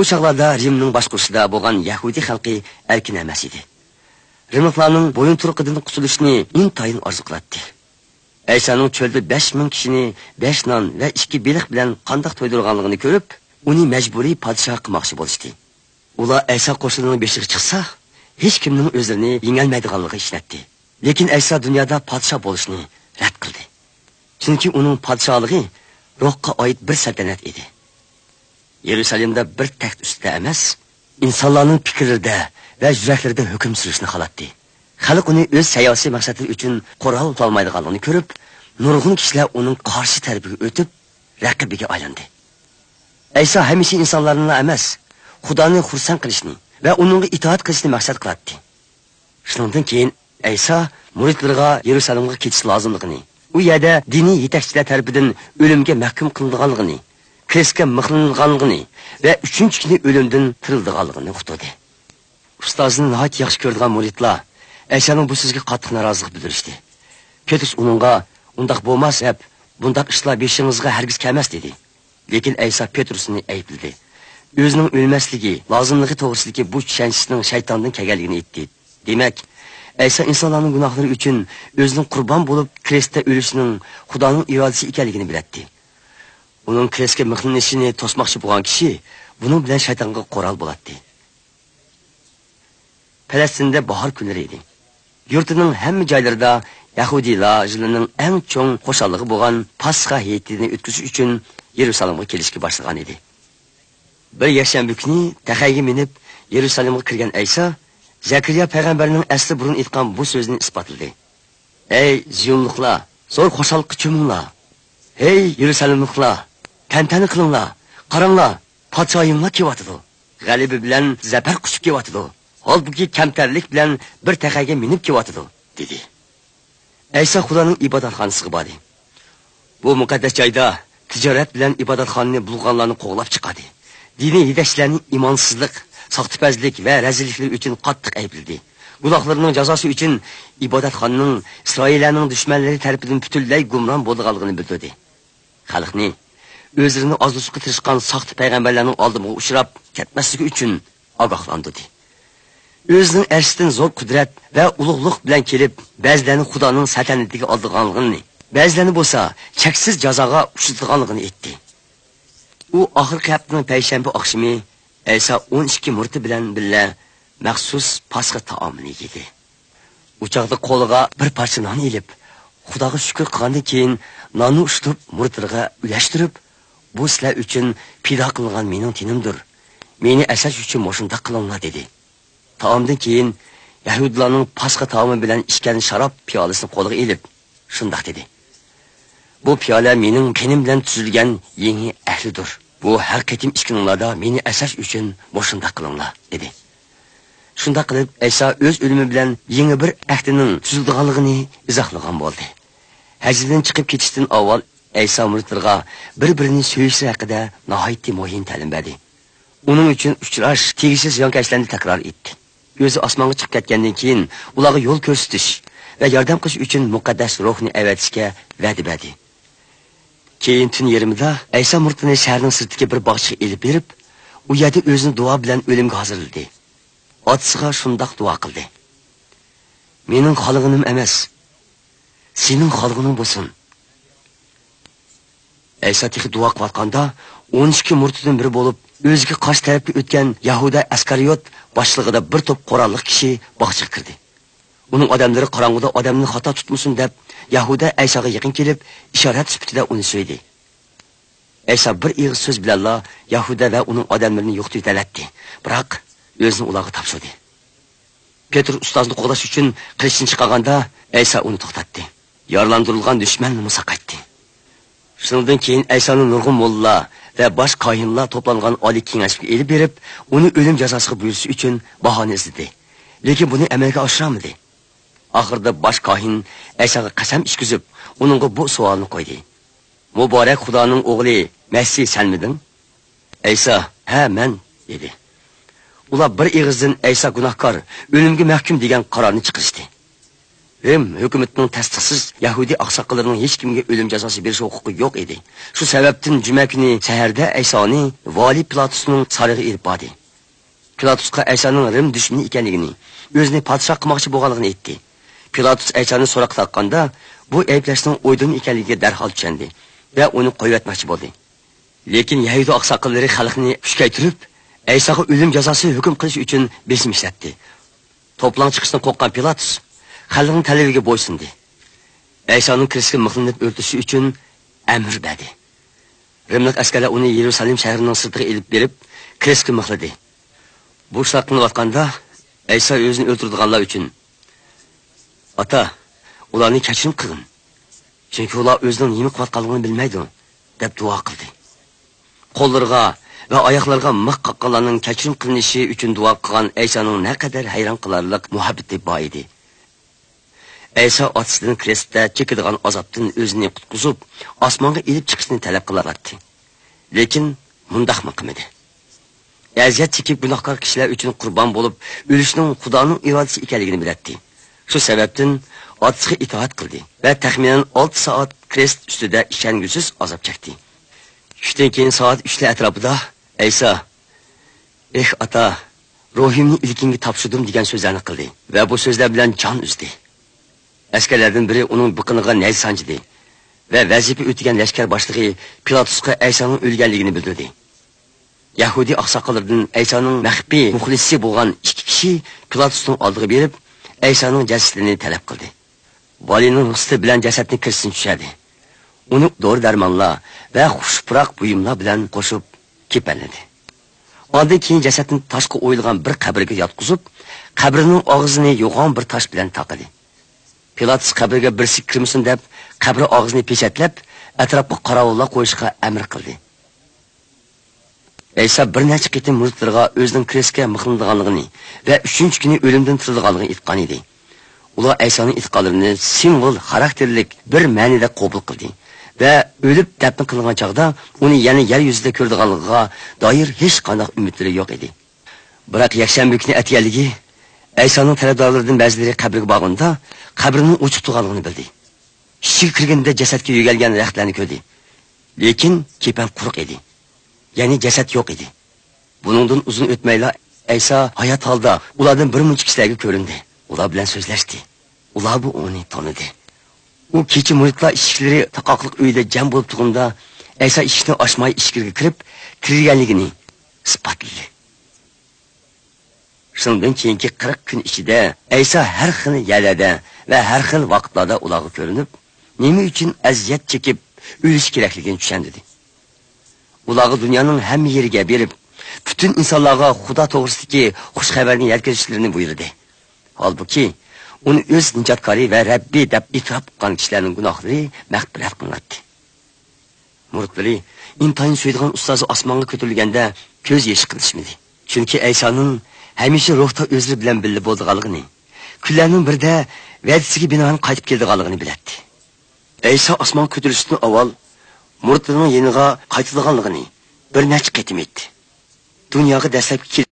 bu çağlarda rimning boshqurishida bo'lgan Yahudi xalqi erkin emas edi. Rimliklarning bo'yin turqidan qutulishni intayin orzu qiladi aysoning cho'lda besh ming kishini besh non va 2 beliq bilan qandoq to'ydirganligini ko'rib uni majburiy podshoh qilmoqchi bo'lishdi. Ular Aysa qo'shinining beshiga chiqsa hech kimning o'zini yengolmaydiganligi ishlatdi lekin Aysa dunyoda podshoh bo'lishni rad qildi. Chunki uning podshohligi ruhqa oid bir saltanat edi. Yerusalimda bir taxt ustida emas insonlarning fikrida va yuraklarida hukm surishni xolatdi. xalq uni o'z siyosiy maqsadi uchun qo'rg'on olmaydiganligini ko'rib nurg'un kishilar uning qarshi tarbiga o'tib raqibiga aylandi ayso hamisha insonlarni emas xudoni xursand qilishni va uningga itoat qilishni maqsad qiladi shundan keyin ayso muridlarga yerusalimga ketish lozimligini u yerda diniy yetakchilar tomonidan o'limga mahkum qilinganligini kesga mixlanganligini va uchinchi kuni o'limdan tirildiganligini uqtirdi ustozini nihoyat yaxshi ko'rgan muridlar aysoning bu sizga qattiq norozilik bildirishdi petrus uningga undaq bo'lmas deb bundaq ishlar beshingizga hargiz kelmas dedi. Lekin ayso petrusni aybladi o'zining o'lmasligi lozimligi to'g'risidagi bu tushunchasining shaytondan kelganligini aytdi demak ayso insonlarning gunohlari uchun o'zining qurbon bo'lib krestda o'lishining xudoning irodasi ekanligini biladi uning krestga mixlanishini to'smoqchi bo'lgan kishi buning bilan shaytonga qo'ral bo'ladi falastinda bahor kunlari edi yurtining hamma joylarida yahudiylar yilining eng cho'ng xo'shalligi bo'lgan pasxa hayitini o'tkazish uchun yerusalimga kelishga boshlagan edi bir yakshanba kuni taxayga minib yerusalimga kirgan ayso zakariya payg'ambarning asli burun aytgan bu so'zni isbotladi ey tantana qilinglar qaranglar podshoyimlar kelyotidi g'alibi bilan zafar quchib kelyotidi holbuki kamtarlik bilan bir taqaga minib kelyotidi dedi. Ayso xudoning ibodatxonasiga bordi. Bu muqaddas joyda tijorat bilan ibodatxonani bulg'anlarni qo'g'lab chiqadi. Diniy yetakchilarni imonsizlik soxtipazlik va razilliklar uchun qattiq aybladi. Gunohlarining jazosi uchun ibodatxonning isroillarning dushmanlari tarafidan butunlay gumron bo'lganligini bildirdi. Xalqni o'zlarini ozlashga tirishgan soxta payg'ambarlarning oldiga uchrab ketmasligi uchun ogohlantirdi o'zining arshidan zo'r qudrat va ulug'liq bilan kelib ba'zilarni xudoning satanatiga oldiganligini ba'zilarni bo'lsa cheksiz jazoga uchratganligini aytdi u oxirgi haftaning payshanba oqshimi ayso o'n ikki murti bilan birga maxsus pasxa taomini yedi u chog'da qo'liga bir parcha non ilib xudoga shukur qilgandan keyin nonni ushlab murtlarga ulashtirib bu sizlar uchun pido qilingan mening tinimdir. Meni asrash uchun moshundaq qilinglar dedi. Taomdan keyin yahudlarning pasxa taomi bilan ichgan sharob piyolasini qo'liga ilib shundoq dedi. Bu piyola mening kenim bilan tuzilgan yangi ahlidir. Bu har qatim meni asash uchun moshundaq qilinglar dedi. Shundoq qilib ayso o'z o'limi bilan yangi bir ahdining tuzildiganligini izohlagan bo'ldi. Hajdan chiqib ketishdan avval ayso bir birini so'yishi haqida nihoyatda muhim ta'lim berdi. Uning uchun uchrash tegishli ziyonkashlarni takror etdi. O'zi osmonga chiqib ketgandan keyin ularga yo'l ko'rsatish va yordam qilish uchun muqaddas ruhni avatishga va'da berdi. Keyin tun yerimida ayso murtini shaharning sirtiga bir bog'chaga ilib berib u yerda o'zini duo bilan o'limga hozirladi. Otasiga shundoq duo qildi. Mening xolig'inim emas sening xolig'ining bo'lsin. Ayso tixi duo qilayotganda o'n ikki murtidan biri bo'lib o'ziga qarshi tarafga o'tgan yahuda askariyot boshlig'ida bir to'p qurolli kishi bog'chaga kirdi. Uning odamlari qorong'uda odamni xato tutmasin deb yahuda aysoga yaqin kelib ishorat sifatida uni so'ydi. Ayso bir ig'iz so'z bilanla yahuda va uning odamlarini yo'qitib talatdi biroq o'zini ularga topshirdi. Petr ustozni qo'g'dash uchun qilichni chiqarganda ayso uni to'xtatdi. Yorlantirilgan dushmanni musaqaytdi shundan keyin aysoni nurg'un молла va bosh qoyinlar to'plangan али kengashga elib berib uni o'lim jazosiga buyurish uchun bahona іздеді. lekin buni amalga ашырамыды. oxirida bosh қайын aysoga qasam ішкізіп, uningga bu savolni qo'ydi muborak xudoning o'g'li masih sanmiding ayso ha man dedi ular bir ig'izdan ayso gunohkor o'limga mahkum degan qarorni chiqarishdi Rem hökumətinin təsdiqsiz Yahudi ağsaqqallarının heç kimə ölüm cəzası verişi hüququ yox idi. Şu səbəbdən cümə günü səhərdə Əysani vali Pilatus'un sarığı irpadi. Pilatusqa Əysanın Rem düşməni ikənligini, özünü padşah qılmaqçı boğalığını etdi. Pilatus Əysanı soraq taqqanda bu əyibləşinin uydun ikənliyi dərhal düşəndi və onu qoyuətməkçi boldu. Lekin Yahudi ağsaqqalları xalqını püşkəytürüb, Əysağa ölüm cəzası hökm qilish üçün besim işlətdi. Toplan çıxışını qoqqan Pilatus xalqning talabiga bo'ysundi. Aysoning kirishga mixlanib o'rtishi uchun amr berdi rimlik askarlar uni yerusalim shahrining sirtiga ilib berib kirishga mixladi bu ishlar qilinayotganda ayso o'zini o'ltirdiganlar uchun ota ularni kechirim qilgin chunki ular o'zining nima qilayotganligini bilmaydi deb duo qildi. Qo'llariga va oyoqlariga mix qaqqanlarning kechirim qilinishi uchun duo qilgan aysoning naqadar hayron qilarliq muhabbati bor edi. Ayso otasidan krestda chekadigan azobdan o'zini qutqizib osmonga ilib chiqishni talab qilardi lekin mundaqmi qilmadi. Aziyat chekib gunohkor kishilar uchun qurbon bo'lib o'lishning xudoning irodasi ekanligini biladi shu sababdan otasiga itoat qildi va taxminan 6 soat krest ustida ishongusiz azob chekdi. Tushdan keyin soat 3 atrofida ayso eh ata, ruhimni ilkingga topshirdim degan so'zlarni qildi va bu so'zlar bilan jon uzdi. Askarlardan biri uning biqiniga nay sanchdi va vazifa o'tagan lashkar boshlig'i pilatusga aysoning o'lganligini bildirdi. Yahudiy oqsoqollardan aysoning maxfiy muxlisi bo'lgan ikki kishi pilatusning oldiga berib aysoning jasadini talab qildi. Valining ruxsati bilan jasadni kirsin tushadi. Uni dori darmonlar va xushpuroq buyumlar bilan qo'shib kepanladi ondan keyin jasadni toshga o'yilgan bir qabrga yotqizib qabrining og'zini yo'g'on bir tosh bilan taqidi. Pilatus qabrga bir kirmasin deb qabri og'zini peshatlab atrofga qorovullar qo'yishga amr qildi Aysa bir necha qitim muridlarga o'zining kreska mixlindiganligini va uchinchi kuni o'limdan tirilganligini aytgan edi. Ular Aysoning itqalarini simvol xarakterlik bir ma'nida qabul qildi va o'lib dafn qilingan chaqda uni yana yer yuzida ko'rdiganligiga doir hech qanday umidlari yo'q edi. Biroq yakshanba kuni atganligi Aysoning talabdorlaridan ba'zilari qabriga borganda qabrining o'chib turganligini bildi. Ishga kirganda jasadga yugalgan raxtlarni ko'rdi. Lekin kepan quruq edi. ya'ni jasad yo'q edi buningdan uzun o'tmayla ayso hayot holda ulardan bir muncha kishilarga ko'rindi ular bilan so'zlashdi ular bu uni tanidi u kecha muritlar eshiklari taqoqliq uyda jam bo'lib turganda ayso eshikni ochmay ichkariga kirib kirganligini isbotladi shundan keyingi qirq kun ichida ayso har xil yerlarda va har xil vaqtlarda ularga ko'rinib nima uchun aziyat chekib o'lish kerakligini tushundirdi ularga dunyoning hamma yeriga berib butun insonlarga xudo to'g'risidagi xush xabarni yetkazishlarini buyurdi. Holbuki uni o'z nijotkori va Rabbi deb e'tirof qilgan kishilarning gunohlari mag'firat qilinadi. Muridlari intayin suydigan ustozi osmonga ko'tarilganda ko'z yesh qilishmadi. Chunki aysoning әмеші рухта өзі білән білі болды қалғыны. Күләнің бірді вәдісігі бинаған қайтып келді қалғыны білетті. Әйса осман көтілісіні овал, мұрттының еніға қайтылығанлығыны бір нәчі қетім етті. Дүнияғы дәсіп кел...